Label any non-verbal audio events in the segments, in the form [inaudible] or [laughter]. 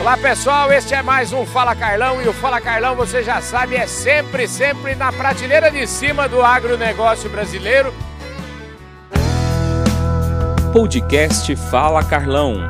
Olá pessoal, este é mais um Fala Carlão e o Fala Carlão, você já sabe, é sempre, sempre na prateleira de cima do agronegócio brasileiro. Podcast Fala Carlão.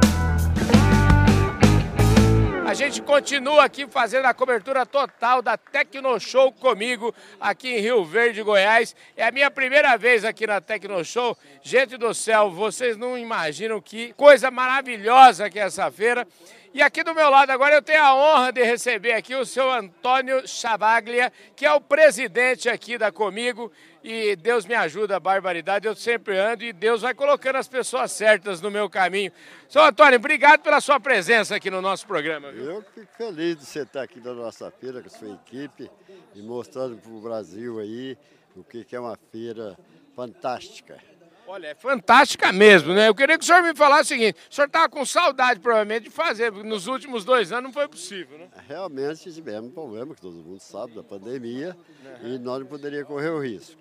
A gente continua aqui fazendo a cobertura total da Tecnoshow comigo, aqui em Rio Verde, Goiás. É a minha primeira vez aqui na Tecnoshow. Gente do céu, vocês não imaginam que coisa maravilhosa que é essa feira. E aqui do meu lado agora eu tenho a honra de receber aqui o seu Antônio Chavaglia, que é o presidente aqui da Comigo. E Deus me ajuda, barbaridade, eu sempre ando e Deus vai colocando as pessoas certas no meu caminho. Seu Antônio, obrigado pela sua presença aqui no nosso programa. Viu? Eu fico feliz de você estar aqui na nossa feira com a sua equipe e mostrando para o Brasil aí o que é uma feira fantástica. Olha, é fantástica mesmo, né? Eu queria que o senhor me falasse o seguinte: o senhor estava com saudade, provavelmente, de fazer, porque nos últimos dois anos não foi possível, né? Realmente tivemos um problema, que todo mundo sabe, da pandemia, e nós não poderíamos correr o risco.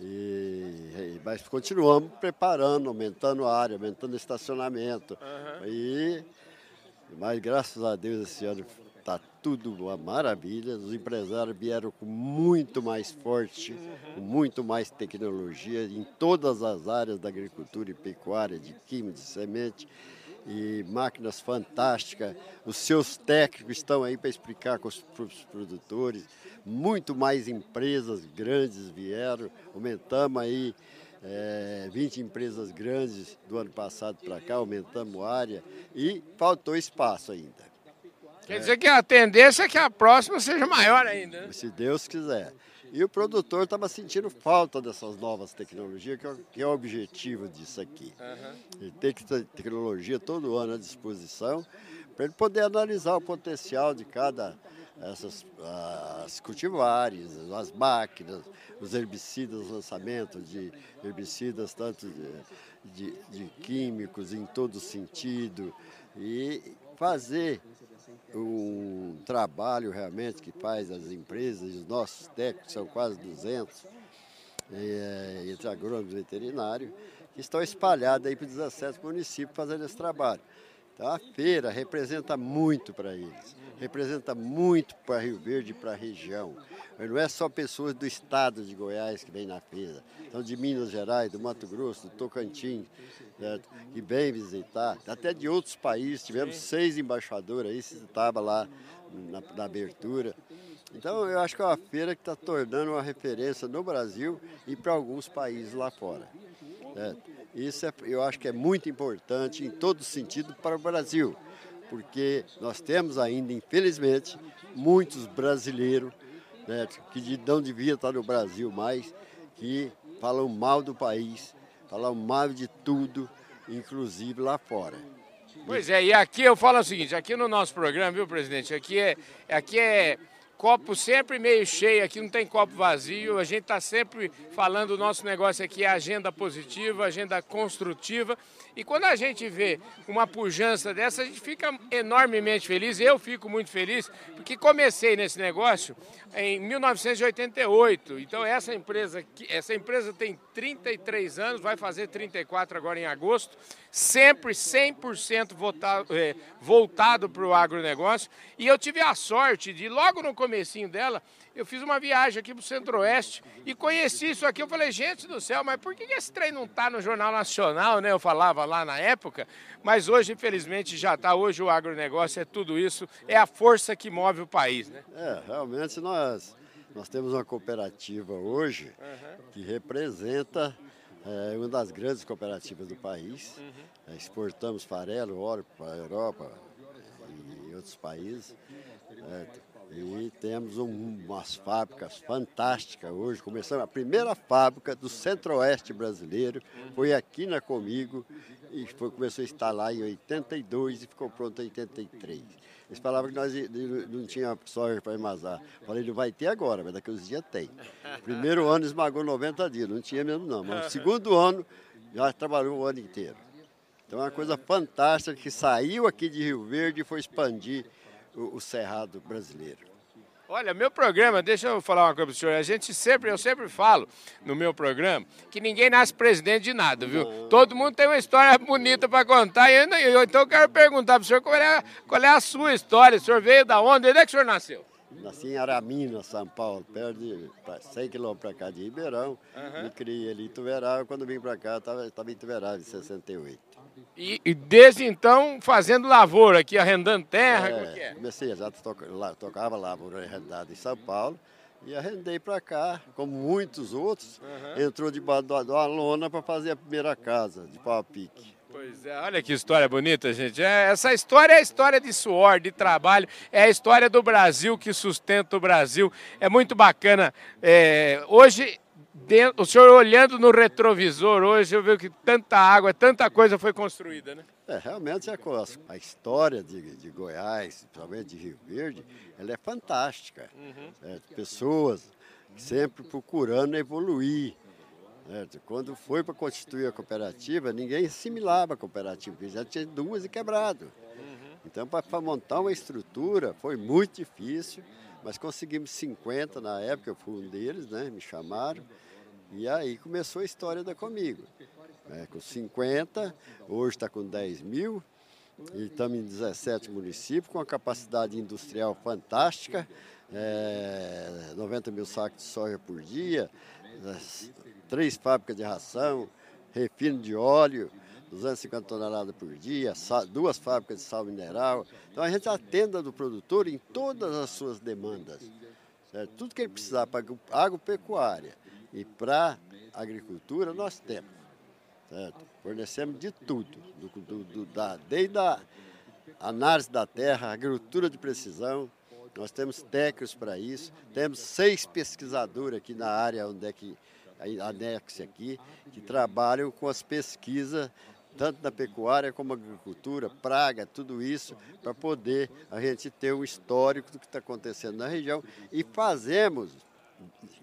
E, mas continuamos preparando, aumentando a área, aumentando o estacionamento. Uhum. E, mas graças a Deus esse ano Está tudo uma maravilha. Os empresários vieram com muito mais forte, com muito mais tecnologia em todas as áreas da agricultura e pecuária, de química, de semente e máquinas fantásticas. Os seus técnicos estão aí para explicar com os produtores. Muito mais empresas grandes vieram, aumentamos aí é, 20 empresas grandes do ano passado para cá, aumentamos a área e faltou espaço ainda. Quer dizer que a tendência é que a próxima seja maior ainda. Né? Se Deus quiser. E o produtor estava sentindo falta dessas novas tecnologias, que é, que é o objetivo disso aqui. Uhum. Ele tem que ter tecnologia todo ano à disposição, para ele poder analisar o potencial de cada essas as cultivares, as máquinas, os herbicidas, os lançamentos de herbicidas, tanto de, de, de químicos em todo sentido, e fazer um trabalho realmente que faz as empresas, os nossos técnicos, são quase 200, é, entre agrônomos e veterinários, que estão espalhados aí por 17 municípios fazendo esse trabalho. Então a feira representa muito para eles, representa muito para Rio Verde e para a região. Mas não é só pessoas do estado de Goiás que vêm na feira, são de Minas Gerais, do Mato Grosso, do Tocantins, certo? que vêm visitar, até de outros países. Tivemos seis embaixadores aí, você estava lá na, na abertura. Então, eu acho que é uma feira que está tornando uma referência no Brasil e para alguns países lá fora. Isso é, eu acho que é muito importante em todo sentido para o Brasil, porque nós temos ainda, infelizmente, muitos brasileiros né, que não deviam estar no Brasil mais, que falam mal do país, falam mal de tudo, inclusive lá fora. Pois é, e aqui eu falo o seguinte, aqui no nosso programa, viu, presidente, aqui é, aqui é copo sempre meio cheio, aqui não tem copo vazio, a gente está sempre falando, o nosso negócio aqui é agenda positiva, agenda construtiva, e quando a gente vê uma pujança dessa, a gente fica enormemente feliz, eu fico muito feliz, porque comecei nesse negócio em 1988, então essa empresa, essa empresa tem 33 anos, vai fazer 34 agora em agosto, sempre 100% voltado, é, voltado para o agronegócio, e eu tive a sorte de, logo no comecinho dela, eu fiz uma viagem aqui para o Centro-Oeste e conheci isso aqui. Eu falei, gente do céu, mas por que esse trem não está no Jornal Nacional, né? Eu falava lá na época, mas hoje, infelizmente, já está. Hoje o agronegócio é tudo isso, é a força que move o país, né? É, realmente nós, nós temos uma cooperativa hoje uhum. que representa é, uma das grandes cooperativas do país. Uhum. Exportamos farelo, óleo para a Europa outros países. É, e temos um, umas fábricas fantásticas hoje. Começamos a primeira fábrica do centro-oeste brasileiro, foi aqui na Comigo, e foi, começou a instalar em 82 e ficou pronto em 83. Eles falavam que nós não tinha soja para armazar. Falei, não vai ter agora, mas daqui uns dias tem. Primeiro ano esmagou 90 dias, não tinha mesmo não. Mas no segundo ano já trabalhou o ano inteiro. Então é uma coisa fantástica que saiu aqui de Rio Verde e foi expandir o, o cerrado brasileiro. Olha, meu programa, deixa eu falar uma coisa para o senhor. A gente sempre, eu sempre falo no meu programa que ninguém nasce presidente de nada, viu? Não. Todo mundo tem uma história bonita para contar. E eu, eu, então eu quero perguntar para o senhor qual é, qual é a sua história. O senhor veio da onde? Onde é que o senhor nasceu? Nasci em Aramina, São Paulo, perto de 100 quilômetros para cá de Ribeirão. Uhum. Me criei ali em Tuverava. Quando vim para cá, estava em Tuverava, em 68. E, e, desde então fazendo lavoura aqui, arrendando terra? É, como que é? Comecei, já tocava lavoura arrendada em São Paulo e arrendei para cá, como muitos outros. Uhum. Entrou debaixo de uma lona para fazer a primeira casa, de pau a pique. Pois é, olha que história bonita, gente. É, essa história é a história de suor, de trabalho, é a história do Brasil que sustenta o Brasil. É muito bacana. É, hoje dentro, o senhor olhando no retrovisor hoje, eu vejo que tanta água, tanta coisa foi construída, né? É, realmente a, a história de, de Goiás, principalmente de Rio Verde, ela é fantástica. Uhum. Pessoas sempre procurando evoluir. Certo? Quando foi para constituir a cooperativa, ninguém assimilava a cooperativa, já tinha duas e quebrado. Uhum. Então, para montar uma estrutura foi muito difícil, mas conseguimos 50 na época, eu fui um deles, né? me chamaram. E aí começou a história da Comigo. É, com 50, hoje está com 10 mil, e estamos em 17 municípios, com uma capacidade industrial fantástica, é, 90 mil sacos de soja por dia, três fábricas de ração, refino de óleo, 250 toneladas por dia, duas fábricas de sal mineral. Então a gente atenda do produtor em todas as suas demandas. Certo? Tudo que ele precisar para agropecuária, e para agricultura nós temos. Certo? Fornecemos de tudo, do, do, do, da, desde a análise da terra, agricultura de precisão, nós temos técnicos para isso, temos seis pesquisadores aqui na área onde é que anexo aqui, que trabalham com as pesquisas tanto na pecuária como na agricultura, praga, tudo isso, para poder a gente ter um histórico do que está acontecendo na região e fazemos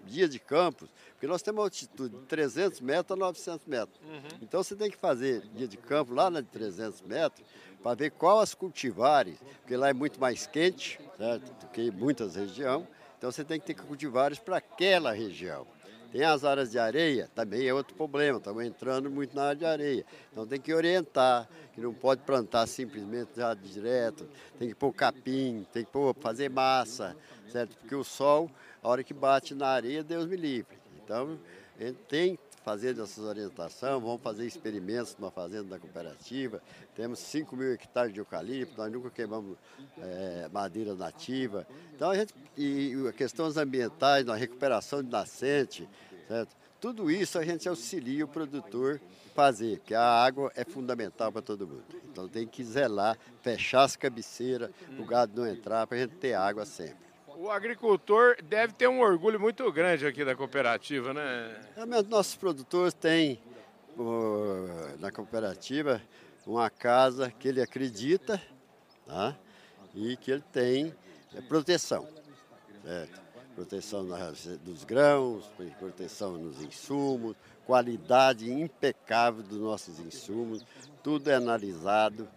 dia de campos, porque nós temos uma altitude de 300 metros a 900 metros. Uhum. Então você tem que fazer dia de campo lá na de 300 metros para ver qual as cultivares, porque lá é muito mais quente certo? do que muitas regiões. Então você tem que ter cultivares para aquela região. Tem as áreas de areia, também é outro problema, estamos entrando muito na área de areia. Então tem que orientar, que não pode plantar simplesmente já direto, tem que pôr capim, tem que pôr, fazer massa, certo? Porque o sol a hora que bate na areia, Deus me livre. Então, tem fazer essas orientações, vamos fazer experimentos numa fazenda da cooperativa. Temos 5 mil hectares de eucalipto, nós nunca queimamos é, madeira nativa. Então, a gente, e questões ambientais, na recuperação de nascente, certo? Tudo isso a gente auxilia o produtor fazer, porque a água é fundamental para todo mundo. Então tem que zelar, fechar as cabeceiras, o gado não entrar, para a gente ter água sempre. O agricultor deve ter um orgulho muito grande aqui da cooperativa, né? Realmente, nossos produtores têm na cooperativa uma casa que ele acredita tá? e que ele tem é, proteção. Certo? Proteção dos grãos, proteção nos insumos, qualidade impecável dos nossos insumos, tudo é analisado,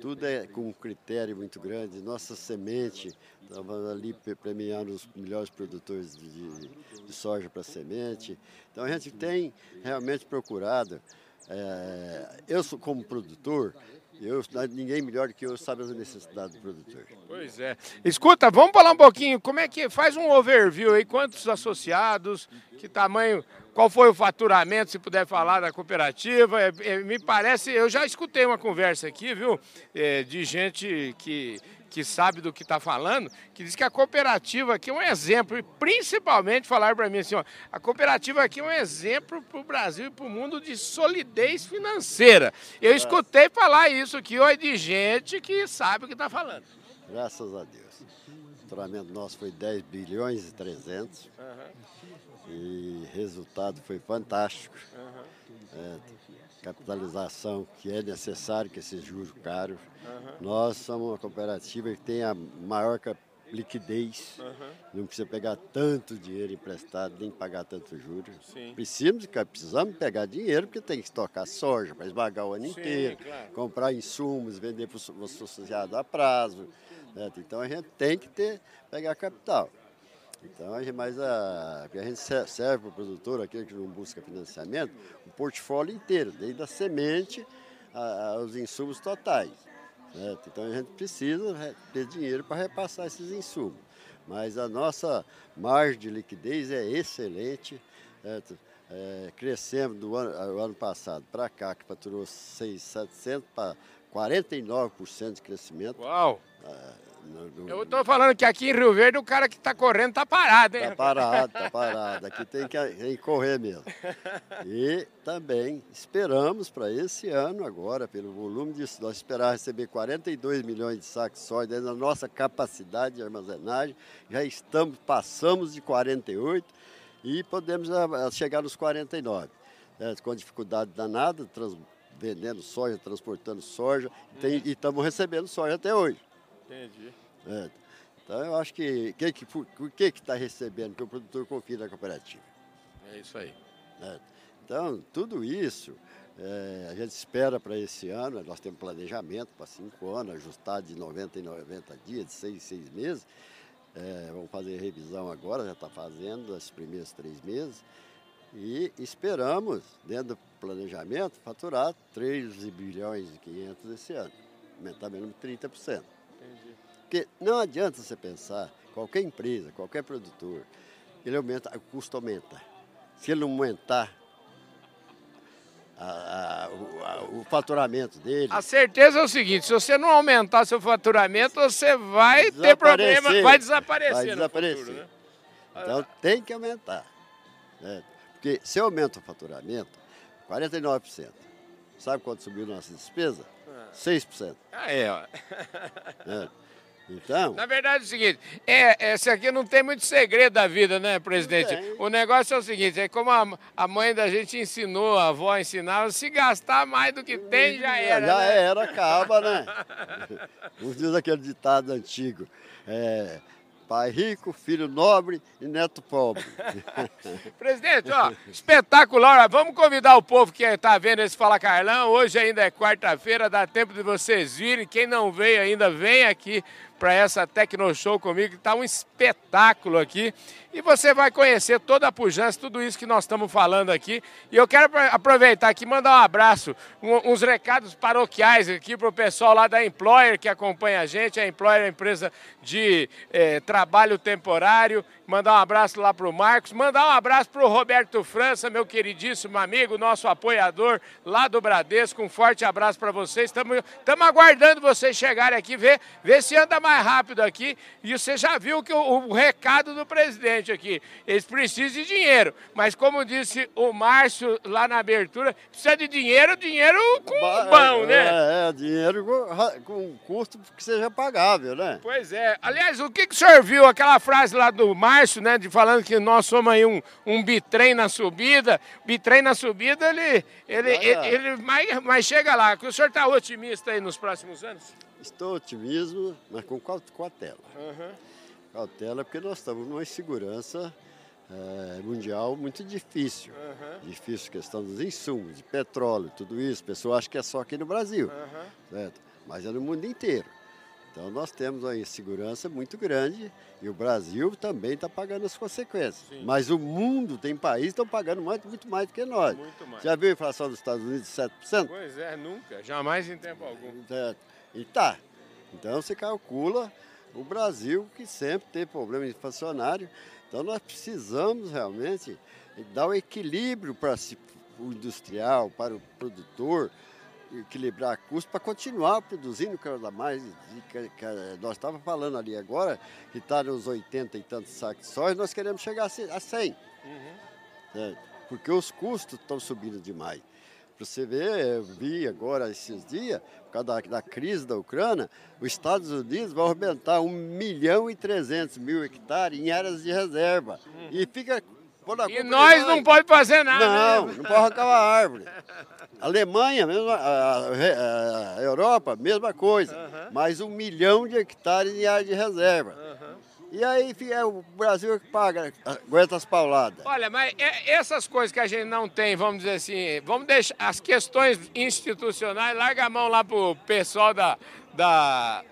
tudo é com um critério muito grande. Nossa semente, estava ali premiando os melhores produtores de, de, soja para semente. Então a gente tem realmente procurado. É, eu sou como produtor, eu, ninguém melhor que eu sabe as necessidades do produtor. Pois é. Escuta, vamos falar um pouquinho, como é que faz um overview aí, quantos associados, que tamanho, qual foi o faturamento, se puder falar da cooperativa. É, é, me parece, eu já escutei uma conversa aqui, viu, é, de gente que que sabe do que está falando, que diz que a cooperativa aqui é um exemplo, e principalmente falar para mim assim, ó, a cooperativa aqui é um exemplo para o Brasil e para o mundo de solidez financeira. Eu escutei falar isso aqui hoje de gente que sabe o que está falando. Graças a Deus. O faturamento nosso foi 10 bilhões e 300. Uhum. E resultado foi fantástico. É, capitalização que é necessário, que esses juros caros. Nós somos uma cooperativa que tem a maior liquidez, não precisa pegar tanto dinheiro emprestado, nem pagar tanto juros. Precisamos, precisamos pegar dinheiro porque tem que estocar soja para esmagar o ano Sim, inteiro, claro. comprar insumos, vender para o associado a prazo. Né? Então a gente tem que ter, pegar capital. Então, a gente, mas a, a gente serve para o produtor, aquele que não busca financiamento, o portfólio inteiro, desde a semente aos insumos totais. Certo? Então a gente precisa ter dinheiro para repassar esses insumos. Mas a nossa margem de liquidez é excelente. Certo? É, crescemos do ano, ano passado para cá, que faturou 6,700 para 49% de crescimento. Uau! É, eu estou falando que aqui em Rio Verde o cara que está correndo está parado, hein? Está parado, está parado. Aqui tem que, tem que correr mesmo. E também esperamos para esse ano agora, pelo volume disso, nós esperávamos receber 42 milhões de sacos de soja dentro da nossa capacidade de armazenagem. Já estamos, passamos de 48 e podemos ah, chegar nos 49. Né? Com dificuldade danada, trans, vendendo soja, transportando soja, tem, e estamos recebendo soja até hoje. Entendi. É. Então eu acho que quem que o que está recebendo, que o produtor confia na cooperativa. É isso aí. É. Então, tudo isso é, a gente espera para esse ano, nós temos planejamento para cinco anos, ajustado de 90 em 90 dias, de seis em seis meses. É, vamos fazer revisão agora, já está fazendo os primeiros três meses. E esperamos, dentro do planejamento, faturar 3 bilhões e 500 esse ano, aumentar menos 30%. Porque não adianta você pensar, qualquer empresa, qualquer produtor, ele aumenta, o custo aumenta. Se ele não aumentar a, a, o, a, o, faturamento dele. A certeza é o seguinte: se você não aumentar seu faturamento, você vai ter problema, vai desaparecer. Vai desaparecer. Futuro, né? Então tem que aumentar. Né? Porque se aumenta o faturamento, 49%. Sabe quanto subiu nossa despesa? 6%. Ah, é, ó. É. Então. Na verdade é o seguinte, é, esse aqui não tem muito segredo da vida, né, presidente? O negócio é o seguinte, é como a, a mãe da gente ensinou, a avó ensinava, se gastar mais do que tem, já era. Já né? era, acaba, né? [laughs] Os dias aquele ditado antigo. É, Pai rico, filho nobre e neto pobre. [laughs] Presidente, ó, espetacular. Vamos convidar o povo que está vendo esse Fala Carlão. Hoje ainda é quarta-feira, dá tempo de vocês virem. Quem não veio ainda, vem aqui para essa Tecno Show comigo, está um espetáculo aqui. E você vai conhecer toda a pujança, tudo isso que nós estamos falando aqui. E eu quero aproveitar aqui mandar um abraço, um, uns recados paroquiais aqui para o pessoal lá da Employer que acompanha a gente. A Employer é uma empresa de eh, trabalho temporário. Mandar um abraço lá para o Marcos. Mandar um abraço para o Roberto França, meu queridíssimo amigo, nosso apoiador lá do Bradesco. Um forte abraço para vocês. Estamos aguardando vocês chegarem aqui, ver, ver se anda mais rápido aqui. E você já viu que o, o recado do presidente aqui. Eles precisam de dinheiro. Mas como disse o Márcio lá na abertura, precisa de dinheiro, dinheiro com bom, né? É, é dinheiro com, com custo que seja pagável, né? Pois é. Aliás, o que, que o senhor viu? Aquela frase lá do Márcio, né? De falando que nós somos aí um, um bitrem na subida. Bitrem na subida, ele, ele, ah, ele, ele mas, mas chega lá. Que o senhor está otimista aí nos próximos anos? Estou otimismo, mas com cautela. Uhum. Cautela porque nós estamos numa insegurança é, mundial muito difícil. Uhum. Difícil questão dos insumos, de petróleo, tudo isso. O pessoal acha que é só aqui no Brasil, uhum. certo? mas é no mundo inteiro. Então nós temos uma insegurança muito grande e o Brasil também está pagando as consequências. Sim. Mas o mundo tem países que estão pagando muito, muito mais do que nós. Já viu a inflação dos Estados Unidos de 7%? Pois é, nunca, jamais em tempo algum. Certo. E tá. Então você calcula o Brasil que sempre tem problema inflacionário. Então nós precisamos realmente dar o um equilíbrio para o industrial, para o produtor, equilibrar custos para continuar produzindo cada mais. Nós estávamos falando ali agora que está nos 80 e tantos sacos de soja, nós queremos chegar a 100. Uhum. porque os custos estão subindo demais. Para você ver, eu vi agora esses dias, por causa da, da, crise da Ucrânia, os Estados Unidos vão aumentar 1 milhão e 300 mil hectares em áreas de reserva. Hum. E fica. E nós não pode fazer nada. Não, né? não pode arrancar uma árvore. A Alemanha, mesmo, a, a, a Europa, mesma coisa. Mais um milhão de hectares em área de reserva. E aí é o Brasil que paga, aguenta as pauladas. Olha, mas é, essas coisas que a gente não tem, vamos dizer assim, vamos deixar as questões institucionais, larga a mão lá pro pessoal da, da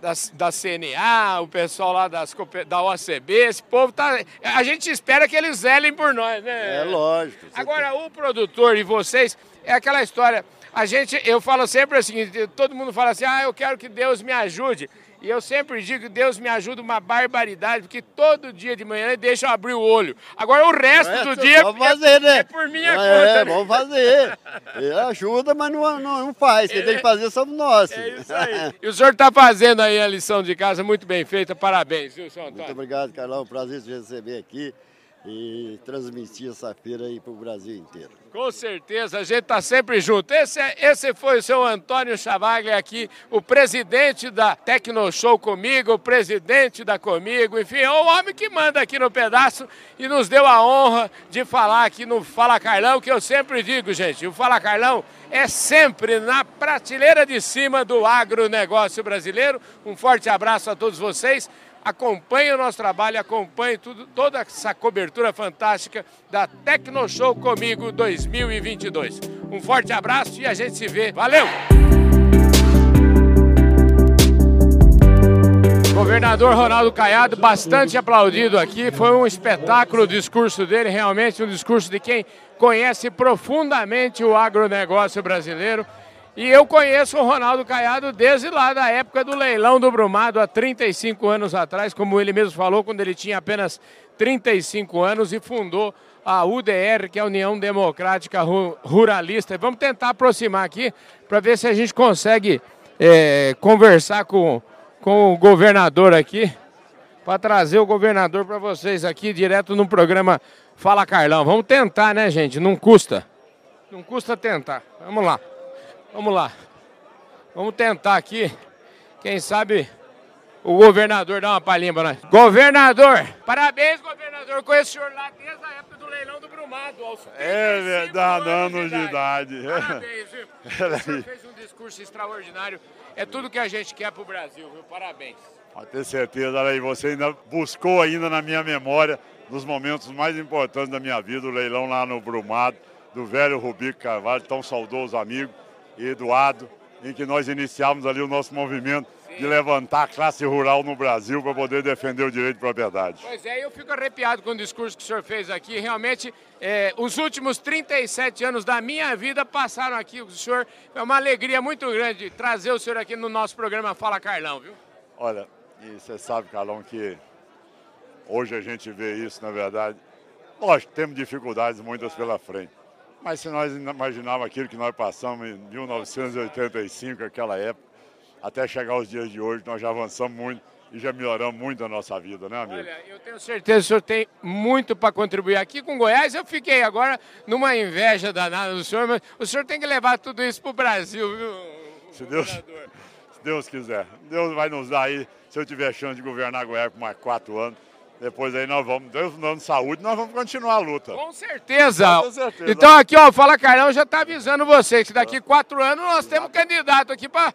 da, da CNA, o pessoal lá das, da OCB, esse povo tá. A gente espera que eles zelem por nós, né? É lógico. Agora, o produtor e vocês, é aquela história. A gente, eu falo sempre assim, todo mundo fala assim, ah, eu quero que Deus me ajude. E eu sempre digo que Deus me ajuda uma barbaridade, porque todo dia de manhã ele deixa eu abrir o olho. Agora o resto é, do dia vamos fazer, né? é por minha é, conta. É, né? vamos fazer. Ele ajuda, mas não, não, não faz. Quem é, tem que fazer somos nós. É isso aí. E o senhor está fazendo aí a lição de casa muito bem feita. Parabéns, viu, senhor Antônio? Muito obrigado, Carlão. Prazer te receber aqui e transmitir essa feira aí para o Brasil inteiro. Com certeza, a gente está sempre junto. Esse, é, esse foi o seu Antônio Chavaglia aqui, o presidente da Tecnoshow comigo, o presidente da Comigo, enfim, é o homem que manda aqui no pedaço e nos deu a honra de falar aqui no Fala Carlão, que eu sempre digo, gente, o Fala Carlão é sempre na prateleira de cima do agronegócio brasileiro. Um forte abraço a todos vocês acompanhe o nosso trabalho, acompanhe tudo, toda essa cobertura fantástica da Tecnoshow Comigo 2022. Um forte abraço e a gente se vê. Valeu! Governador Ronaldo Caiado, bastante aplaudido aqui. Foi um espetáculo o discurso dele, realmente um discurso de quem conhece profundamente o agronegócio brasileiro. E eu conheço o Ronaldo Caiado desde lá da época do leilão do Brumado, há 35 anos atrás, como ele mesmo falou, quando ele tinha apenas 35 anos e fundou a UDR, que é a União Democrática Ruralista. Vamos tentar aproximar aqui para ver se a gente consegue é, conversar com, com o governador aqui, para trazer o governador para vocês aqui, direto no programa Fala Carlão. Vamos tentar, né, gente? Não custa. Não custa tentar. Vamos lá. Vamos lá. Vamos tentar aqui. Quem sabe o governador dá uma palhinha para nós. Governador! Parabéns, governador. Conheço o senhor lá desde a época do leilão do Brumado. Aos é verdade, anos de idade. De idade. Parabéns, viu? [laughs] O senhor fez um discurso extraordinário. É tudo que a gente quer para o Brasil, viu? Parabéns. Pode ter certeza, aí você ainda buscou ainda na minha memória, nos momentos mais importantes da minha vida, o leilão lá no Brumado, do velho Rubico Carvalho, tão saudoso amigo e Eduardo, em que nós iniciamos ali o nosso movimento de levantar a classe rural no Brasil para poder defender o direito de propriedade. Pois é, eu fico arrepiado com o discurso que o senhor fez aqui. Realmente, é, os últimos 37 anos da minha vida passaram aqui. O senhor é uma alegria muito grande trazer o senhor aqui no nosso programa Fala Carlão, viu? Olha, e você sabe, Carlão, que hoje a gente vê isso, na verdade. Lógico, temos dificuldades muitas pela frente mas se nós imaginávamos aquilo que nós passamos em 1985, aquela época, até chegar aos dias de hoje, nós já avançamos muito e já melhoramos muito a nossa vida, né, amigo? Olha, eu tenho certeza que o senhor tem muito para contribuir. Aqui com Goiás, eu fiquei agora numa inveja danada do senhor, mas o senhor tem que levar tudo isso para o Brasil, viu? Se Deus, se Deus quiser. Deus vai nos dar aí, se eu tiver chance de governar Goiás por mais quatro anos depois aí nós vamos, Deus dando saúde, nós vamos continuar a luta. Com certeza. Com certeza. Então aqui, ó, Fala Carlão já está avisando vocês que daqui quatro anos nós temos um candidato aqui para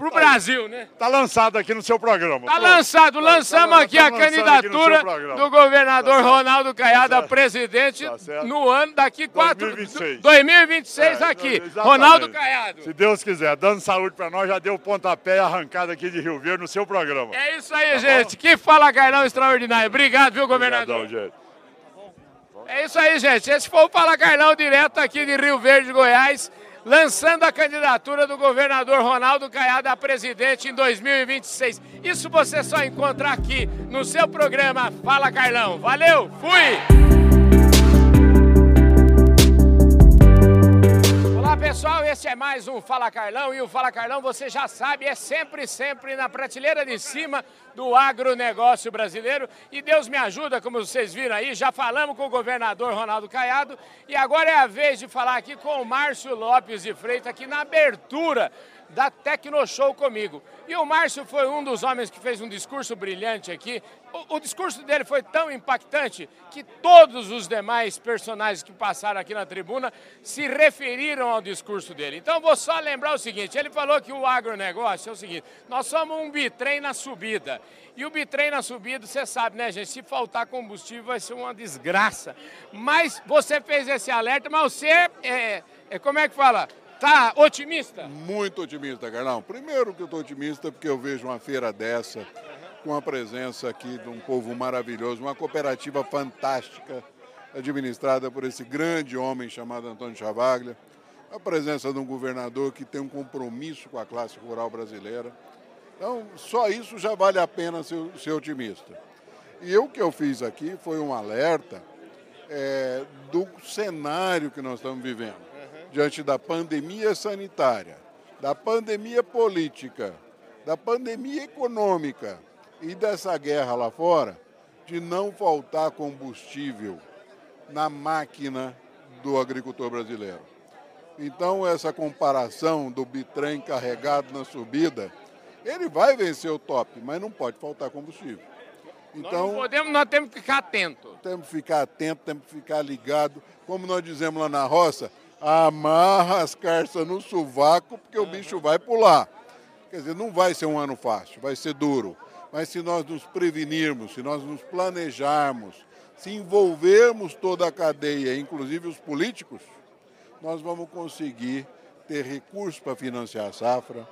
o Brasil, né? Está lançado aqui no seu programa. Está lançado, tá lançamos tá, aqui tá a candidatura aqui do governador tá Ronaldo Caiado a presidente tá no ano daqui quatro... 2026. 2026 é, aqui, exatamente. Ronaldo Caiado. Se Deus quiser, dando saúde para nós, já deu pontapé arrancada aqui de Rio Verde no seu programa. É isso aí, gente. Bom? Que Fala Carlão extraordinário extraordinário. Obrigado, viu, governador? Obrigadão, gente. É isso aí, gente. Esse foi o Fala Carlão, direto aqui de Rio Verde, Goiás, lançando a candidatura do governador Ronaldo Caiado a presidente em 2026. Isso você só encontra aqui no seu programa Fala Carlão. Valeu, fui! Pessoal, esse é mais um Fala Carlão e o Fala Carlão, você já sabe, é sempre, sempre na prateleira de cima do agronegócio brasileiro. E Deus me ajuda, como vocês viram aí, já falamos com o governador Ronaldo Caiado e agora é a vez de falar aqui com o Márcio Lopes de Freitas, aqui na abertura da Tecnoshow comigo. E o Márcio foi um dos homens que fez um discurso brilhante aqui. O, o, discurso dele foi tão impactante que todos os demais personagens que passaram aqui na tribuna se referiram ao discurso dele. Então vou só lembrar o seguinte: ele falou que o agronegócio é o seguinte: nós somos um bitrem na subida. E o bitrem na subida, você sabe, né, gente? Se faltar combustível vai ser uma desgraça. Mas você fez esse alerta, mas você, é, é como é que fala? Tá otimista? Muito otimista, Carlão. Primeiro que eu estou otimista porque eu vejo uma feira dessa, com a presença aqui de um povo maravilhoso, uma cooperativa fantástica, administrada por esse grande homem chamado Antônio Chavaglia, a presença de um governador que tem um compromisso com a classe rural brasileira. Então, só isso já vale a pena ser, ser otimista. E o que eu fiz aqui foi um alerta é, do cenário que nós estamos vivendo. Diante da pandemia sanitária, da pandemia política, da pandemia econômica e dessa guerra lá fora, de não faltar combustível na máquina do agricultor brasileiro. Então, essa comparação do bitrem carregado na subida, ele vai vencer o top, mas não pode faltar combustível. Então, nós, podemos, nós temos que ficar atento. Temos que ficar atento, temos que ficar ligado. Como nós dizemos lá na roça, amarra as carças no sovaco, porque o bicho vai pular. Quer dizer, não vai ser um ano fácil, vai ser duro. Mas se nós nos prevenirmos, se nós nos planejarmos, se envolvermos toda a cadeia, inclusive os políticos, nós vamos conseguir ter recursos para financiar a safra,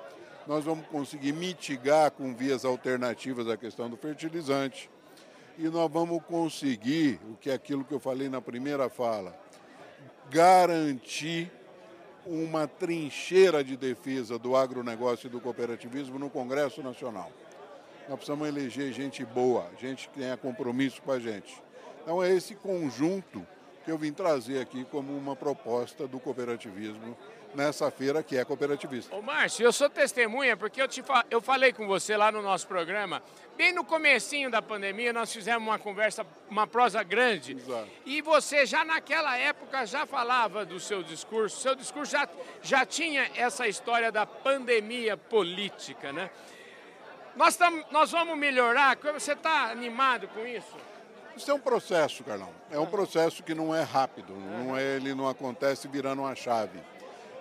nós vamos conseguir mitigar com vias alternativas a questão do fertilizante e nós vamos conseguir, o que é aquilo que eu falei na primeira fala, garantir uma trincheira de defesa do agronegócio e do cooperativismo no Congresso Nacional. Nós precisamos eleger gente boa, gente que tenha compromisso com a gente. Então é esse conjunto que eu vim trazer aqui como uma proposta do cooperativismo nessa feira que é cooperativista. Ô Márcio, eu sou testemunha porque eu, te fa... eu falei com você lá no nosso programa, bem no comecinho da pandemia, nós fizemos uma conversa, uma prosa grande. Exato. E você já naquela época já falava do seu discurso, seu discurso já, já tinha essa história da pandemia política, né? Nós, tam, nós vamos melhorar, você está animado com isso? Isso é um processo, Carlão. É um processo que não é rápido, não é, ele não acontece virando uma chave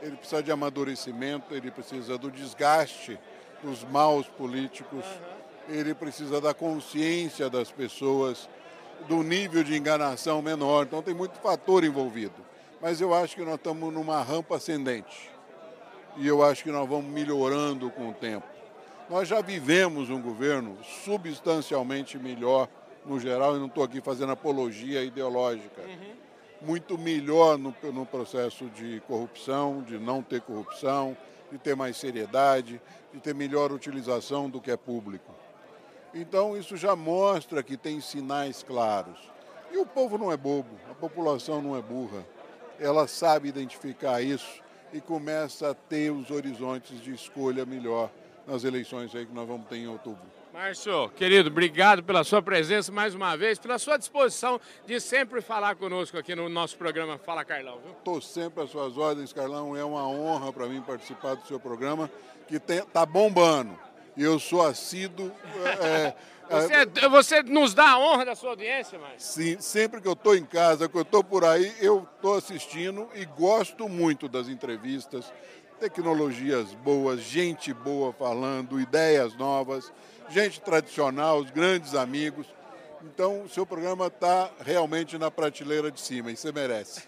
ele precisa de amadurecimento, ele precisa do desgaste dos maus políticos, ele precisa da consciência das pessoas, do nível de enganação menor. Então tem muito fator envolvido. Mas eu acho que nós estamos numa rampa ascendente. E eu acho que nós vamos melhorando com o tempo. Nós já vivemos um governo substancialmente melhor no geral, e não estou aqui fazendo apologia ideológica. Uhum muito melhor no, no processo de corrupção, de não ter corrupção, de ter mais seriedade, de ter melhor utilização do que é público. Então, isso já mostra que tem sinais claros. E o povo não é bobo, a população não é burra. Ela sabe identificar isso e começa a ter os horizontes de escolha melhor nas eleições aí que nós vamos ter em outubro. Márcio, querido, obrigado pela sua presença mais uma vez, pela sua disposição de sempre falar conosco aqui no nosso programa Fala Carlão. Estou sempre às suas ordens, Carlão. É uma honra para mim participar do seu programa, que está bombando. E eu sou assíduo. É, é, [laughs] você, é, você, nos dá a honra da sua audiência, Márcio? Sim, sempre que eu estou em casa, que eu estou por aí, eu estou assistindo e gosto muito das entrevistas, tecnologias boas, gente boa falando, ideias novas gente tradicional, os grandes amigos. Então, o seu programa está realmente na prateleira de cima e você merece.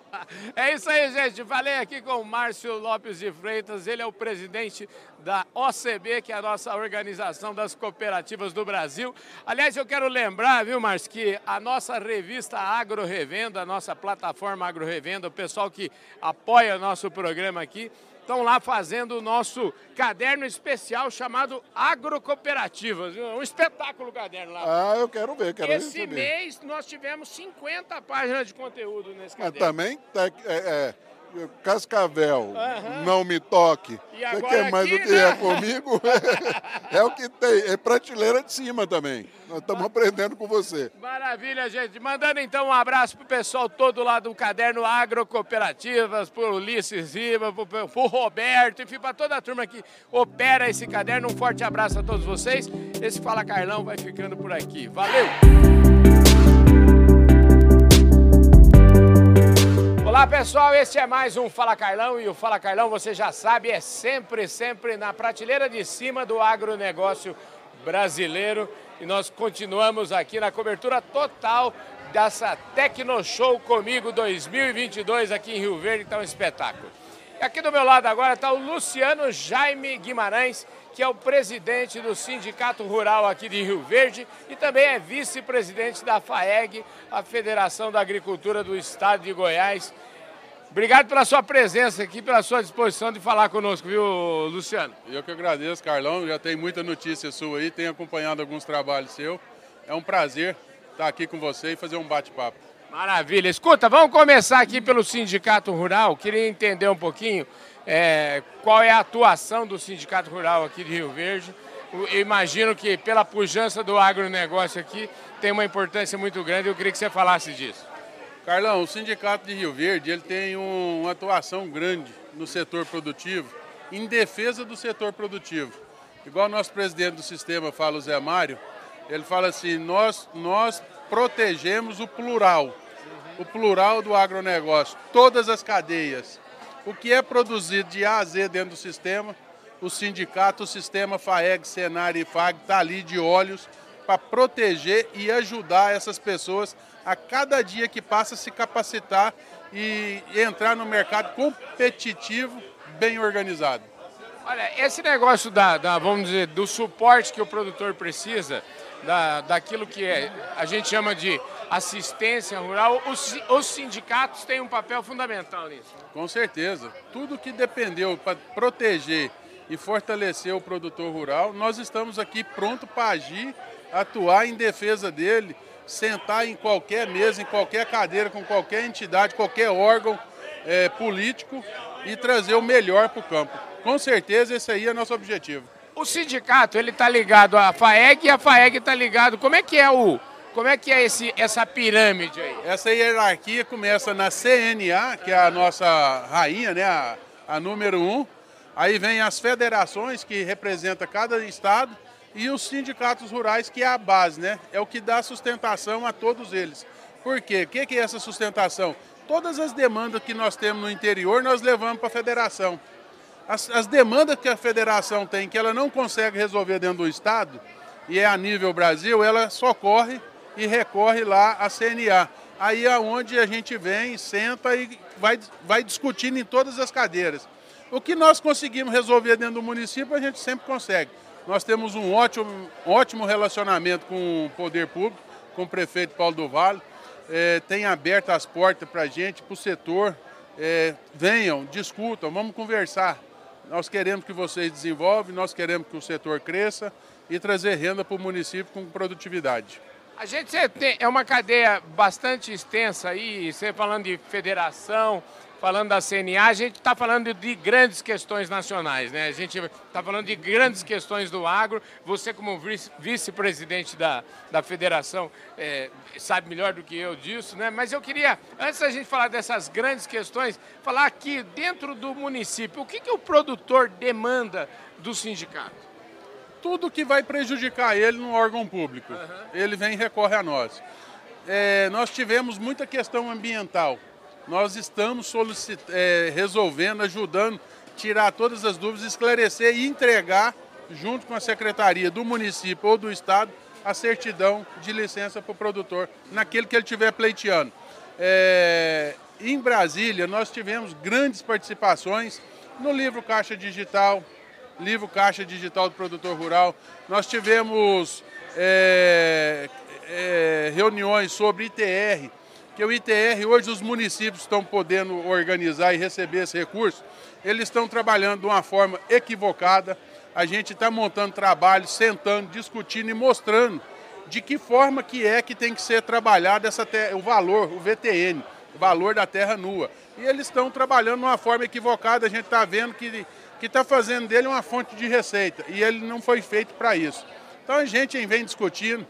[laughs] é isso aí, gente. Falei aqui com o Márcio Lopes de Freitas, ele é o presidente da OCB, que é a nossa organização das cooperativas do Brasil. Aliás, eu quero lembrar, viu, Márcio, que a nossa revista Agro Revenda, a nossa plataforma Agro Revenda, o pessoal que apoia o nosso programa aqui, estão lá fazendo o nosso caderno especial chamado Agrocooperativas. Um espetáculo caderno lá. Ah, eu quero ver, quero Esse mês nós tivemos 50 páginas de conteúdo nesse caderno. Mas também é, é, Cascavel, não me toque. Você quer mais aqui, do que né? é comigo? [laughs] é o que tem. É prateleira de cima também. Nós estamos aprendendo com você. Maravilha, gente. Mandando então um abraço pro pessoal todo lá do Caderno Agrocooperativas, pro Ulisses Riva, pro, pro Roberto, enfim, para toda a turma que opera esse caderno. Um forte abraço a todos vocês. Esse Fala Carlão vai ficando por aqui. Valeu! Olá pessoal, este é mais um Fala Carlão e o Fala Carlão, você já sabe, é sempre, sempre na prateleira de cima do agronegócio brasileiro e nós continuamos aqui na cobertura total dessa Tecno Show Comigo 2022 aqui em Rio Verde, é um espetáculo. Aqui do meu lado agora está o Luciano Jaime Guimarães, que é o presidente do Sindicato Rural aqui de Rio Verde e também é vice-presidente da FAEG, a Federação da Agricultura do Estado de Goiás. Obrigado pela sua presença aqui, pela sua disposição de falar conosco, viu, Luciano? Eu que agradeço, Carlão. Já tem muita notícia sua aí, tenho acompanhado alguns trabalhos seus. É um prazer estar aqui com você e fazer um bate-papo. Maravilha. Escuta, vamos começar aqui pelo Sindicato Rural. Queria entender um pouquinho é, qual é a atuação do Sindicato Rural aqui de Rio Verde. Eu imagino que pela pujança do agronegócio aqui tem uma importância muito grande. Eu queria que você falasse disso. Carlão, o Sindicato de Rio Verde ele tem um, uma atuação grande no setor produtivo, em defesa do setor produtivo. Igual o nosso presidente do sistema fala, o Zé Mário, ele fala assim, nós, nós protegemos o plural, o plural do agronegócio, todas as cadeias. O que é produzido de A a Z dentro do sistema, o sindicato, o sistema FAEG, Senar e FAG está ali de olhos para proteger e ajudar essas pessoas a cada dia que passa se capacitar e entrar no mercado competitivo, bem organizado. Olha, esse negócio da, da, vamos dizer, do suporte que o produtor precisa, da, daquilo que é, a gente chama de assistência rural, os, os sindicatos têm um papel fundamental nisso. Com certeza. Tudo que dependeu para proteger e fortalecer o produtor rural, nós estamos aqui pronto para agir, atuar em defesa dele, sentar em qualquer mesa, em qualquer cadeira, com qualquer entidade, qualquer órgão é, político e trazer o melhor para o campo. Com certeza esse aí é nosso objetivo. O sindicato ele está ligado à FAEG e a FAEG está ligado. Como é que é o como é que é esse, essa pirâmide aí? Essa hierarquia começa na CNA, que é a nossa rainha, né, a, a número um. Aí vem as federações que representam cada estado e os sindicatos rurais, que é a base, né? É o que dá sustentação a todos eles. Por quê? O que é essa sustentação? Todas as demandas que nós temos no interior, nós levamos para a federação. As, as, demandas que a federação tem, que ela não consegue resolver dentro do Estado, e é a nível Brasil, ela socorre e recorre lá à CNA. Aí é onde a gente vem, senta e vai, vai discutindo em todas as cadeiras. O que nós conseguimos resolver dentro do município, a gente sempre consegue. Nós temos um ótimo, ótimo relacionamento com o poder público, com o prefeito Paulo do Vale. É, tem aberto as portas para a gente, para o setor. É, venham, discutam, vamos conversar. Nós queremos que vocês desenvolvam, nós queremos que o setor cresça e trazer renda para o município com produtividade. A gente tem, é uma cadeia bastante extensa aí, você falando de federação, falando da CNA, a gente está falando de grandes questões nacionais, né? A gente está falando de grandes questões do agro. Você, como vice-presidente da, da federação, é, sabe melhor do que eu disso, né? Mas eu queria, antes da gente falar dessas grandes questões, falar aqui dentro do município, o que, que o produtor demanda do sindicato? Tudo que vai prejudicar ele no órgão público. Uhum. Ele vem e recorre a nós. É, nós tivemos muita questão ambiental nós estamos é, resolvendo, ajudando, tirar todas as dúvidas, esclarecer e entregar, junto com a secretaria do município ou do estado, a certidão de licença para o produtor, naquele que ele estiver pleiteando. É, em Brasília, nós tivemos grandes participações no livro Caixa Digital, livro Caixa Digital do Produtor Rural. Nós tivemos é, é, reuniões sobre ITR, que o ITR, hoje os municípios estão podendo organizar e receber esse recurso, eles estão trabalhando de uma forma equivocada. A gente está montando trabalho, sentando, discutindo e mostrando de que forma que é que tem que ser trabalhado essa o valor, o VTN, o valor da terra nua. E eles estão trabalhando de uma forma equivocada, a gente está vendo que está fazendo dele uma fonte de receita e ele não foi feito para isso. Então a gente vem discutindo,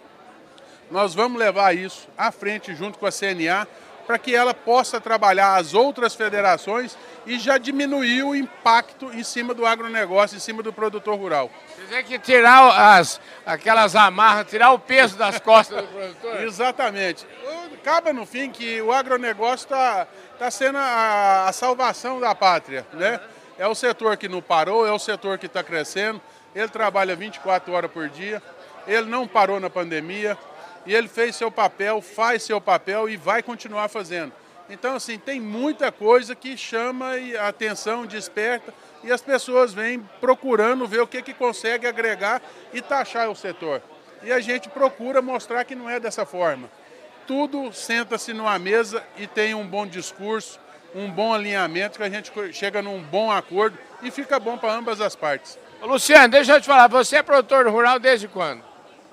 nós vamos levar isso à frente junto com a CNA para que ela possa trabalhar as outras federações e já diminuir o impacto em cima do agronegócio, em cima do produtor rural. Você tem que tirar as, aquelas amarras, tirar o peso das costas do produtor? [laughs] Exatamente. Acaba no fim que o agronegócio está tá sendo a, a, salvação da pátria. Né? É o setor que não parou, é o setor que está crescendo, ele trabalha 24 horas por dia, ele não parou na pandemia, e ele fez seu papel, faz seu papel e vai continuar fazendo. Então, assim, tem muita coisa que chama a atenção, desperta, e as pessoas vêm procurando ver o que, que consegue agregar e taxar o setor. E a gente procura mostrar que não é dessa forma. Tudo senta-se numa mesa e tem um bom discurso, um bom alinhamento, que a gente chega num bom acordo e fica bom para ambas as partes. Luciano, deixa eu te falar, você é produtor rural desde quando?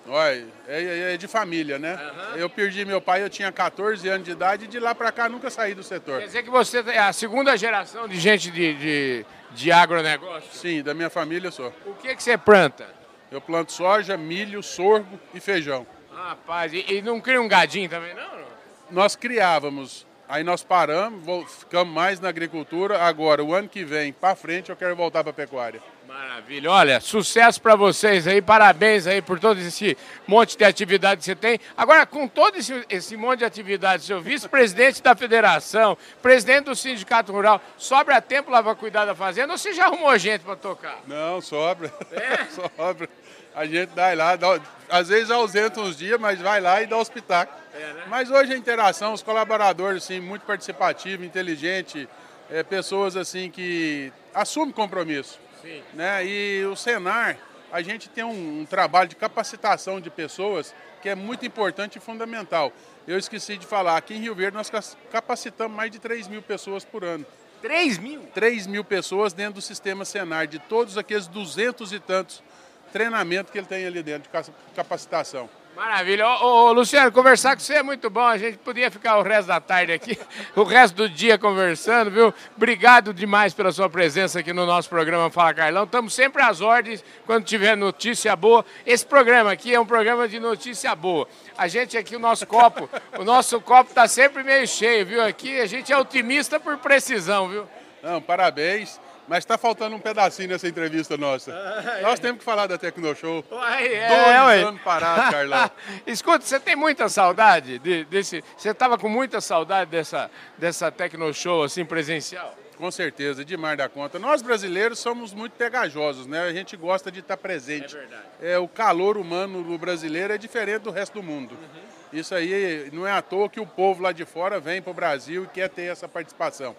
Olha, é, é de família, né? Uhum. Eu perdi meu pai, eu tinha 14 anos de idade e de lá para cá nunca saí do setor. Quer dizer que você é a segunda geração de gente de, de, de agronegócio? Sim, da minha família eu sou. O que, que você planta? Eu planto soja, milho, sorgo e feijão. Rapaz, e, e não cria um gadinho também não? Nós criávamos, aí nós paramos, ficamos mais na agricultura. Agora, o ano que vem, para frente, eu quero voltar para a pecuária. Maravilha. Olha, sucesso para vocês aí, parabéns aí por todo esse monte de atividade que você tem. Agora, com todo esse, esse monte de atividade, seu vice-presidente da federação, presidente do sindicato rural, sobra tempo lá para cuidar da fazenda ou você já arrumou gente para tocar? Não, sobra. É? [laughs] sobra. A gente dá lá, dá, às vezes ausenta uns dias, mas vai lá e dá os pitacos. É, né? Mas hoje a interação, os colaboradores, assim, muito participativo, inteligente, é, pessoas assim que assumem compromisso. Né? E o Senar, a gente tem um, um trabalho de capacitação de pessoas que é muito importante e fundamental. Eu esqueci de falar, aqui em Rio Verde nós capacitamos mais de 3 mil pessoas por ano. 3 mil? 3 mil pessoas dentro do sistema Senar, de todos aqueles 200 e tantos treinamentos que ele tem ali dentro de capacitação. Maravilha. Ô, ô, Luciano, conversar com você é muito bom. A gente podia ficar o resto da tarde aqui, [laughs] o resto do dia conversando, viu? Obrigado demais pela sua presença aqui no nosso programa Fala Carlão. Estamos sempre às ordens quando tiver notícia boa. Esse programa aqui é um programa de notícia boa. A gente aqui, o nosso copo, o nosso copo está sempre meio cheio, viu? Aqui a gente é otimista por precisão, viu? Não, parabéns. Mas está faltando um pedacinho nessa entrevista nossa. Ah, Nós é. temos que falar da Tecnoshow. Uai, é, Dois anos parados, Carlão. [laughs] Escuta, você tem muita saudade de, desse. Você estava com muita saudade dessa, dessa Tecnoshow assim presencial? Com certeza, demais da conta. Nós brasileiros somos muito pegajosos, né? A gente gosta de estar presente. É verdade. É, o calor humano do brasileiro é diferente do resto do mundo. Uhum. Isso aí não é à toa que o povo lá de fora vem para o Brasil e quer ter essa participação.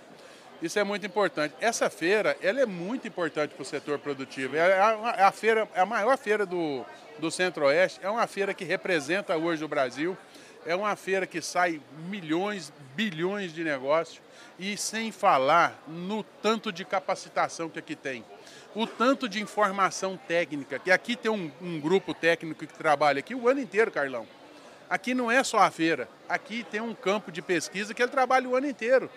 Isso é muito importante. Essa feira, ela é muito importante para o setor produtivo. É a, é a, feira, é a maior feira do, do Centro-Oeste, é uma feira que representa hoje o Brasil, é uma feira que sai milhões, bilhões de negócios e sem falar no tanto de capacitação que aqui tem. O tanto de informação técnica, que aqui tem um, um grupo técnico que trabalha aqui o ano inteiro, Carlão. Aqui não é só a feira, aqui tem um campo de pesquisa que ele trabalha o ano inteiro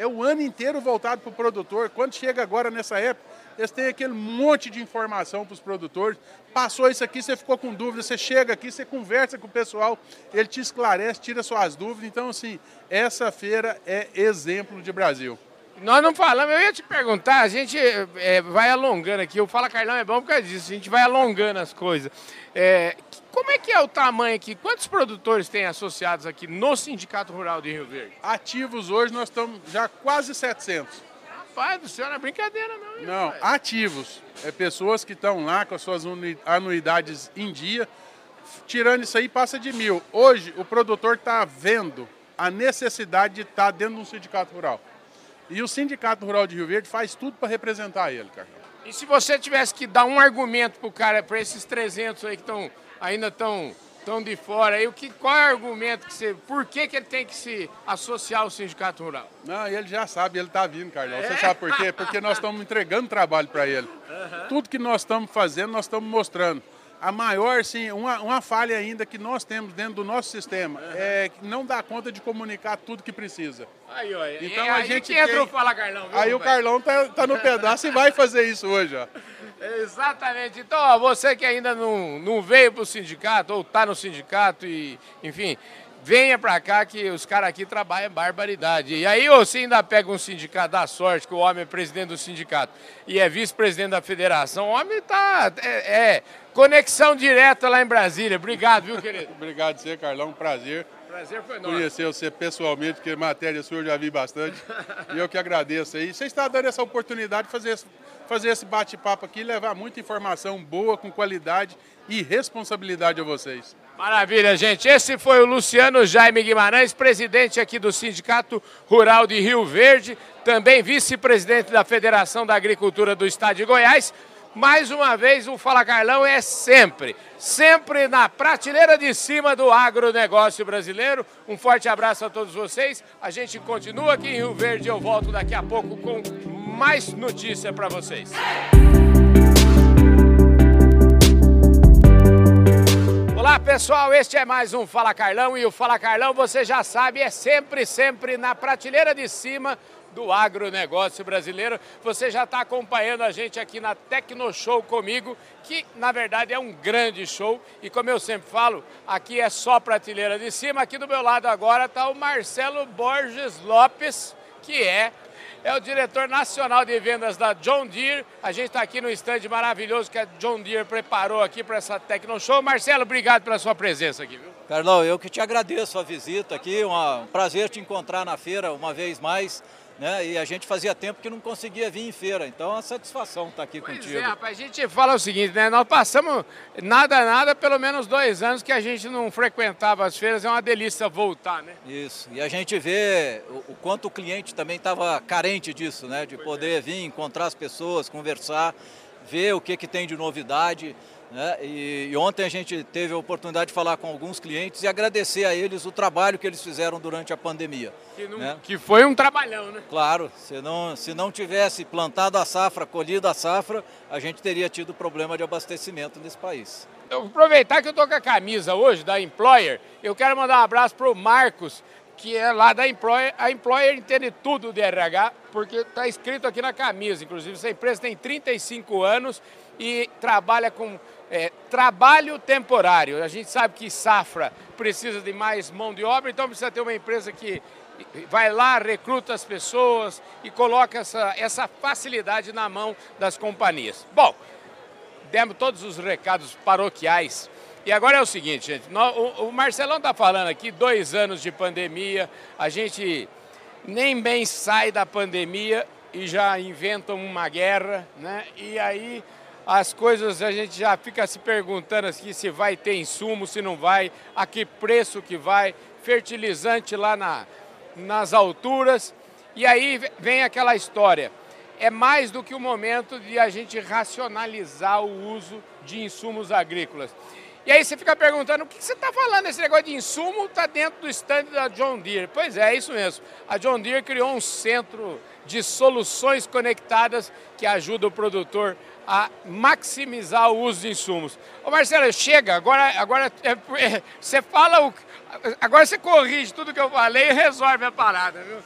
é o ano inteiro voltado para o produtor. Quando chega agora nessa época, eles têm aquele monte de informação para os produtores. Passou isso aqui, você ficou com dúvida, você chega aqui, você conversa com o pessoal, ele te esclarece, tira suas dúvidas. Então, assim, essa feira é exemplo de Brasil. Nós não falamos, eu ia te perguntar, a gente é, vai alongando aqui, o Fala Carlão é bom por causa disso, a gente vai alongando as coisas. É, como é que é o tamanho aqui? Quantos produtores tem associados aqui no Sindicato Rural de Rio Verde? Ativos hoje nós estamos já quase 700. Rapaz do céu, não é brincadeira não. Hein, não, rapaz? ativos. É pessoas que estão lá com as suas anuidades em dia. Tirando isso aí, passa de mil. Hoje, o produtor está vendo a necessidade de estar tá dentro de um sindicato rural. E o Sindicato Rural de Rio Verde faz tudo para representar ele, cara. E se você tivesse que dar um argumento para o cara, para esses 300 aí que estão ainda estão tão de fora aí, o que, qual é o argumento que você. Por que, que ele tem que se associar ao sindicato rural? Não, ele já sabe, ele está vindo, Carlão. É? Você sabe por quê? Porque nós estamos entregando trabalho para ele. Uhum. Tudo que nós estamos fazendo, nós estamos mostrando a maior, sim, uma, uma falha ainda que nós temos dentro do nosso sistema uhum. é que não dá conta de comunicar tudo que precisa. Aí, ó, então é, a gente que entra tem... Fala Carlão. Viu, aí o Carlão tá, tá no pedaço e vai fazer isso hoje, ó. [laughs] Exatamente. Então, ó, você que ainda não, não veio para o sindicato ou está no sindicato e, enfim, venha para cá que os caras aqui trabalham barbaridade. E aí você ainda pega um sindicato da sorte, que o homem é presidente do sindicato e é vice-presidente da federação, o homem tá. É, é, conexão direta lá em Brasília. Obrigado, viu, querido? [laughs] Obrigado você, Carlão. Prazer. Prazer foi nosso. Conhecer você pessoalmente, porque matéria sua eu já vi bastante. e eu que agradeço aí. Você está dando essa oportunidade de fazer fazer esse bate-papo aqui e levar muita informação boa, com qualidade e responsabilidade a vocês. Maravilha, gente. Esse foi o Luciano Jaime Guimarães, presidente aqui do Sindicato Rural de Rio Verde, também vice-presidente da Federação da Agricultura do Estado de Goiás. Mais uma vez, o Fala Carlão é sempre, sempre na prateleira de cima do agronegócio brasileiro. Um forte abraço a todos vocês. A gente continua aqui em Rio Verde. Eu volto daqui a pouco com mais notícia para vocês. Olá pessoal, este é mais um Fala Carlão e o Fala Carlão, você já sabe, é sempre, sempre na prateleira de cima do agronegócio brasileiro. Você já está acompanhando a gente aqui na Tecno Show comigo, que na verdade é um grande show. E como eu sempre falo, aqui é só prateleira de cima. Aqui do meu lado agora está o Marcelo Borges Lopes, que é é o diretor nacional de vendas da John Deere. A gente está aqui no estande maravilhoso que a John Deere preparou aqui para essa Tecno Show. Marcelo, obrigado pela sua presença aqui, viu? Carlão, eu que te agradeço a visita aqui, um prazer te encontrar na feira uma vez mais né? E a gente fazia tempo que não conseguia vir em feira, então é uma satisfação estar aqui pois contigo. É, rapaz, a gente fala o seguinte, né? Nós passamos nada, nada, pelo menos dois anos que a gente não frequentava as feiras, é uma delícia voltar, né? Isso, e a gente vê o, o quanto o cliente também estava carente disso, né? De pois poder é. vir, encontrar as pessoas, conversar, ver o que, que tem de novidade. Né? E, e, ontem a gente teve a oportunidade de falar com alguns clientes e agradecer a eles o trabalho que eles fizeram durante a pandemia. Que, não, né? que foi um trabalhão, né? Claro, se não, se não tivesse plantado a safra, colhido a safra, a gente teria tido problema de abastecimento nesse país. Eu vou aproveitar que eu estou com a camisa hoje da Employer, eu quero mandar um abraço para o Marcos, que é lá da Employer. A Employer entende tudo de RH, porque está escrito aqui na camisa. Inclusive, essa empresa tem 35 anos e trabalha com é, trabalho temporário. A gente sabe que safra precisa de mais mão de obra, então precisa ter uma empresa que vai lá, recruta as pessoas e coloca essa, essa facilidade na mão das companhias. Bom, demos todos os recados paroquiais. E agora é o seguinte, gente, o, Marcelão está falando aqui, dois anos de pandemia, a gente nem bem sai da pandemia e já inventam uma guerra, né? E aí as coisas a gente já fica se perguntando aqui se vai ter insumo, se não vai, a que preço que vai, fertilizante lá na, nas alturas. E aí vem aquela história. É mais do que o momento de a gente racionalizar o uso de insumos agrícolas. E aí você fica perguntando, o que você está falando? Esse negócio de insumo está dentro do stand da John Deere. Pois é, é isso mesmo. A John Deere criou um centro de soluções conectadas que ajuda o produtor a maximizar o uso de insumos. Ô Marcelo, chega, agora, agora é, [laughs] é, você fala, o, agora você corrige tudo que eu falei e resolve a parada, viu?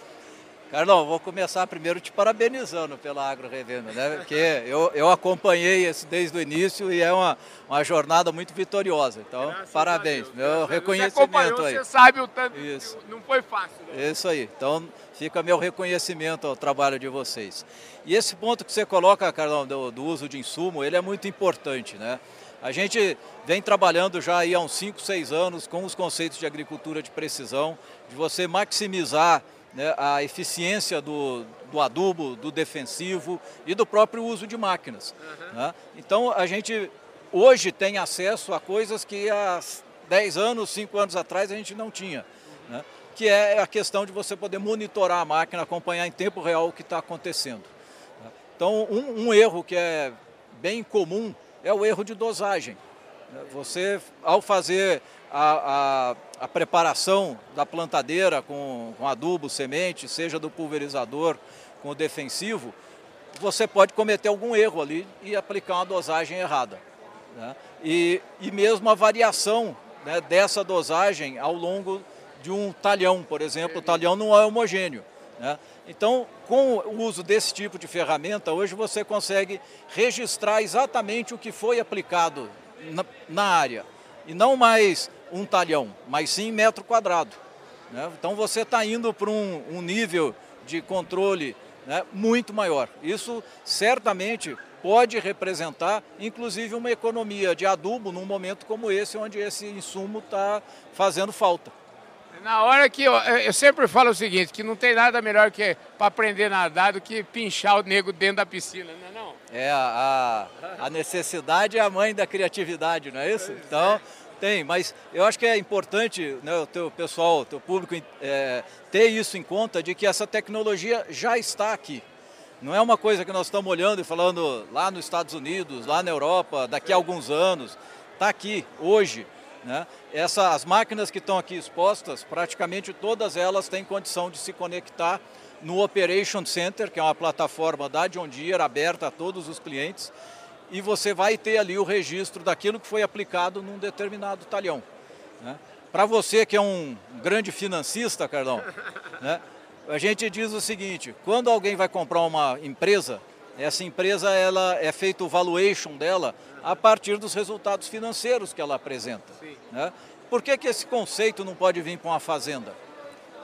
Carlão, vou começar primeiro te parabenizando pela Agro Revenda, né? Porque eu, eu acompanhei isso desde o início e é uma, uma jornada muito vitoriosa. Então, Graças parabéns, meu reconhecimento você aí. Você sabe o tanto isso. não foi fácil. Né? Isso aí. Então, fica meu reconhecimento ao trabalho de vocês. E esse ponto que você coloca, Carlão, do, do uso de insumo, ele é muito importante, né? A gente vem trabalhando já há uns 5, 6 anos com os conceitos de agricultura de precisão, de você maximizar né, a eficiência do, do adubo, do defensivo e do próprio uso de máquinas. Uhum. Né? Então a gente hoje tem acesso a coisas que há 10 anos, 5 anos atrás a gente não tinha. Né? Que é a questão de você poder monitorar a máquina, acompanhar em tempo real o que está acontecendo. Né? Então um, um erro que é bem comum é o erro de dosagem. Né? Você, ao fazer a, a, a preparação da plantadeira com, com adubo, semente, seja do pulverizador com o defensivo, você pode cometer algum erro ali e aplicar uma dosagem errada. Né? E, e mesmo a variação né, dessa dosagem ao longo de um talhão, por exemplo, o talhão não é homogêneo. Né? Então, com o uso desse tipo de ferramenta, hoje você consegue registrar exatamente o que foi aplicado na, na área. E não mais um talhão, mas sim metro quadrado. Né? Então você está indo para um, um, nível de controle né, muito maior. Isso certamente pode representar, inclusive, uma economia de adubo num momento como esse, onde esse insumo está fazendo falta. Na hora que eu, eu, sempre falo o seguinte, que não tem nada melhor que para aprender a nadar do que pinchar o nego dentro da piscina, não é não? É a, a, a necessidade é a mãe da criatividade, não é isso? Então, tem, mas eu acho que é importante né, o teu pessoal, o teu público é, ter isso em conta de que essa tecnologia já está aqui. Não é uma coisa que nós estamos olhando e falando lá nos Estados Unidos, lá na Europa, daqui a alguns anos. Está aqui, hoje. Né? Essa, as máquinas que estão aqui expostas, praticamente todas elas têm condição de se conectar no Operation Center, que é uma plataforma da John Deere aberta a todos os clientes, e você vai ter ali o registro daquilo que foi aplicado num determinado talhão. Né? Para você que é um grande financista, Carlão, né? a gente diz o seguinte, quando alguém vai comprar uma empresa, essa empresa ela é feito o valuation dela a partir dos resultados financeiros que ela apresenta. Né? Por que, que esse conceito não pode vir com a fazenda?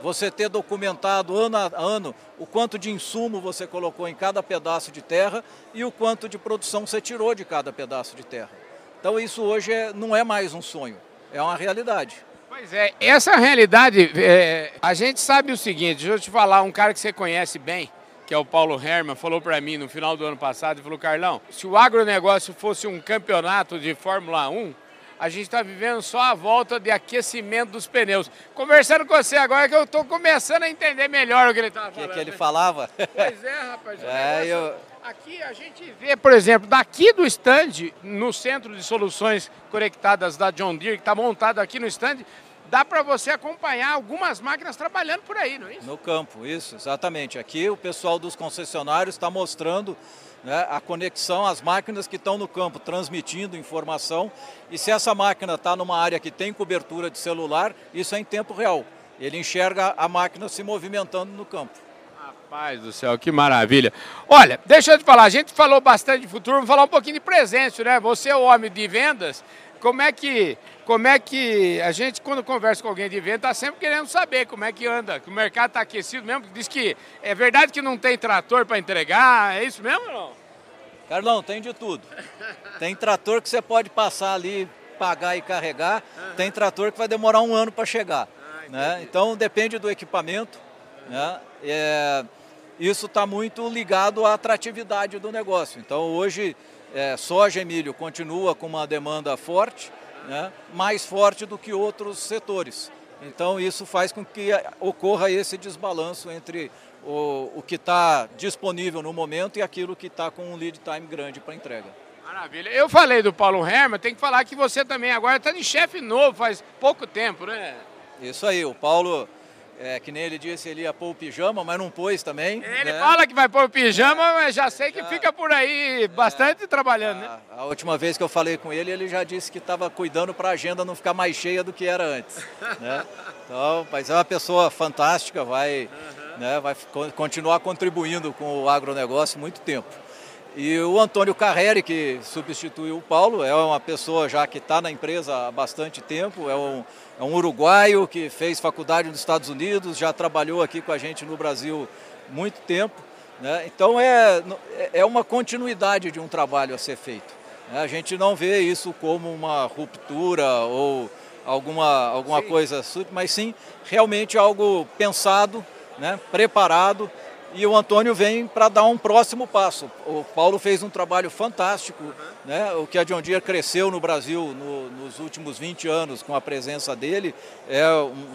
Você ter documentado ano a ano o quanto de insumo você colocou em cada pedaço de terra e o quanto de produção você tirou de cada pedaço de terra. Então isso hoje é, não é mais um sonho, é uma realidade. Pois é, essa realidade, é, a gente sabe o seguinte, deixa eu te falar, um cara que você conhece bem, que é o Paulo Herman, falou para mim no final do ano passado, ele falou, Carlão, se o agronegócio fosse um campeonato de Fórmula 1, a gente está vivendo só a volta de aquecimento dos pneus. Conversando com você agora que eu estou começando a entender melhor o que ele estava falando. O que, que, ele né? falava? Pois é, rapaz. [laughs] É, eu... Aqui a gente vê, por exemplo, daqui do stand, no centro de soluções conectadas da John Deere, que está montado aqui no stand, dá para você acompanhar algumas máquinas trabalhando por aí, não é isso? No campo, isso, exatamente. Aqui o pessoal dos concessionários está mostrando né, a conexão às máquinas que estão no campo, transmitindo informação. E se essa máquina está numa área que tem cobertura de celular, isso é em tempo real. Ele enxerga a máquina se movimentando no campo. Rapaz do céu, que maravilha. Olha, deixa eu te falar, a gente falou bastante de futuro, vamos falar um pouquinho de presente, né? Você é o homem de vendas, como é que, como é que a gente, quando conversa com alguém de venda, está sempre querendo saber como é que anda, que o mercado está aquecido mesmo? Diz que é verdade que não tem trator para entregar, é isso mesmo ou não? Carlão, tem de tudo. Tem trator que você pode passar ali, pagar e carregar, uhum. tem trator que vai demorar um ano para chegar. Ah, né? Então depende do equipamento. Né? É, isso está muito ligado à atratividade do negócio. Então hoje é, soja e milho continua com uma demanda forte, né, mais forte do que outros setores. Então isso faz com que ocorra esse desbalanço entre o, o que está disponível no momento e aquilo que está com um lead time grande para entrega. Maravilha. Eu falei do Paulo Herman, tem que falar que você também agora está de chefe novo faz pouco tempo, né? Isso aí, o Paulo é, que nem ele disse, ele ia pôr o pijama, mas não pôs também. Ele né? fala que vai pôr o pijama, mas já sei que já, fica por aí bastante é, trabalhando, a, né? A última vez que eu falei com ele, ele já disse que estava cuidando para a agenda não ficar mais cheia do que era antes. [laughs] né? Então, mas é uma pessoa fantástica, vai, uhum. né, vai continuar contribuindo com o agronegócio muito tempo. E o Antônio Carreri, que substituiu o Paulo, é uma pessoa já que está na empresa há bastante tempo, é um, é um uruguaio que fez faculdade nos Estados Unidos, já trabalhou aqui com a gente no Brasil muito tempo. Né? Então é, é uma continuidade de um trabalho a ser feito. Né? A gente não vê isso como uma ruptura ou alguma, alguma coisa, mas sim realmente algo pensado, né? preparado e o Antônio vem para dar um próximo passo. O Paulo fez um trabalho fantástico, uhum. né? o que a John Deere cresceu no Brasil no, nos últimos 20 anos com a presença dele, é um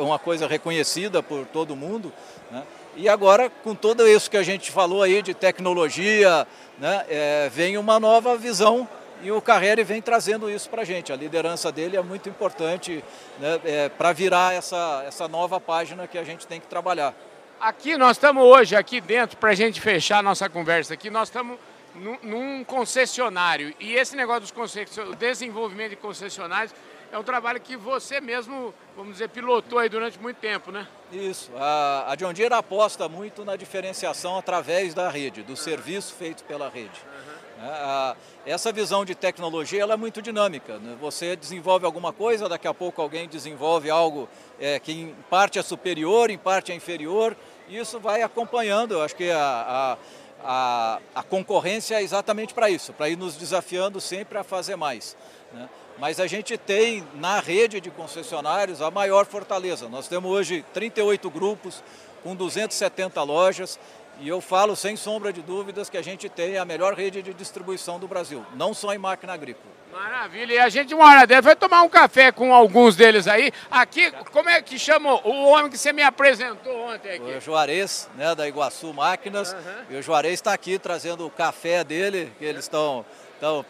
uma coisa reconhecida por todo mundo. Né? E agora, com tudo isso que a gente falou aí de tecnologia, né? É, vem uma nova visão e o Carreri vem trazendo isso para a gente. A liderança dele é muito importante né? é, para virar essa, essa nova página que a gente tem que trabalhar. Aqui nós estamos hoje, aqui dentro, para a gente fechar a nossa conversa aqui, nós estamos num, num concessionário. E esse negócio dos concessionários, desenvolvimento de concessionários, é um trabalho que você mesmo, vamos dizer, pilotou aí durante muito tempo, né? Isso. A, a John Deere aposta muito na diferenciação através da rede, do uhum. serviço feito pela rede. Uhum. A, essa visão de tecnologia ela é muito dinâmica. Né? Você desenvolve alguma coisa, daqui a pouco alguém desenvolve algo é, que em parte é superior, em parte é inferior, isso vai acompanhando, eu acho que a, a, a, a concorrência é exatamente para isso, para ir nos desafiando sempre a fazer mais. Né? Mas a gente tem na rede de concessionários a maior fortaleza. Nós temos hoje 38 grupos com 270 lojas E eu falo sem sombra de dúvidas que a gente tem a melhor rede de distribuição do Brasil, não só em máquina agrícola. Maravilha. E a gente, uma hora dessa, vai tomar um café com alguns deles aí. Aqui, como é que chama o homem que você me apresentou ontem aqui? O Juarez, né, da Iguaçu Máquinas. Uhum. E o Juarez está aqui trazendo o café dele, que eles estão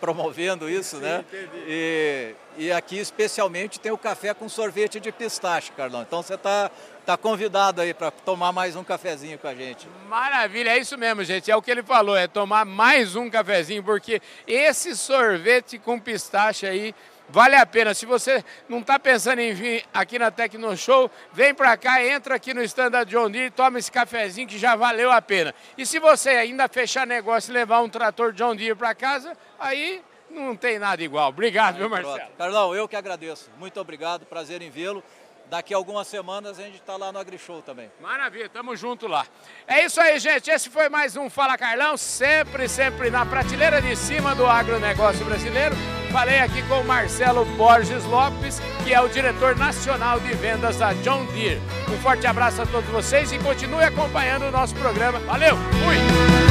promovendo isso, Sim, né? E, e aqui especialmente tem o café com sorvete de pistache, Carlão. Então você está tá convidado aí para tomar mais um cafezinho com a gente. Maravilha, é isso mesmo, gente. É o que ele falou, é tomar mais um cafezinho, porque esse sorvete com pistache aí Vale a pena. Se você não está pensando em vir aqui na Tecno Show, vem para cá, entra aqui no stand da John Deere, toma esse cafezinho que já valeu a pena. E se você ainda fechar negócio e levar um trator John Deere para casa, aí não tem nada igual. Obrigado, meu Marcelo. Pronto. Carlão, eu que agradeço. Muito obrigado, prazer em vê-lo. Daqui a algumas semanas a gente está lá no AgriShow também. Maravilha, tamo junto lá. É isso aí, gente. Esse foi mais um Fala Carlão, sempre, sempre na prateleira de cima do agronegócio brasileiro. Falei aqui com o Marcelo Borges Lopes, que é o diretor nacional de vendas da John Deere. Um forte abraço a todos vocês e continue acompanhando o nosso programa. Valeu, fui!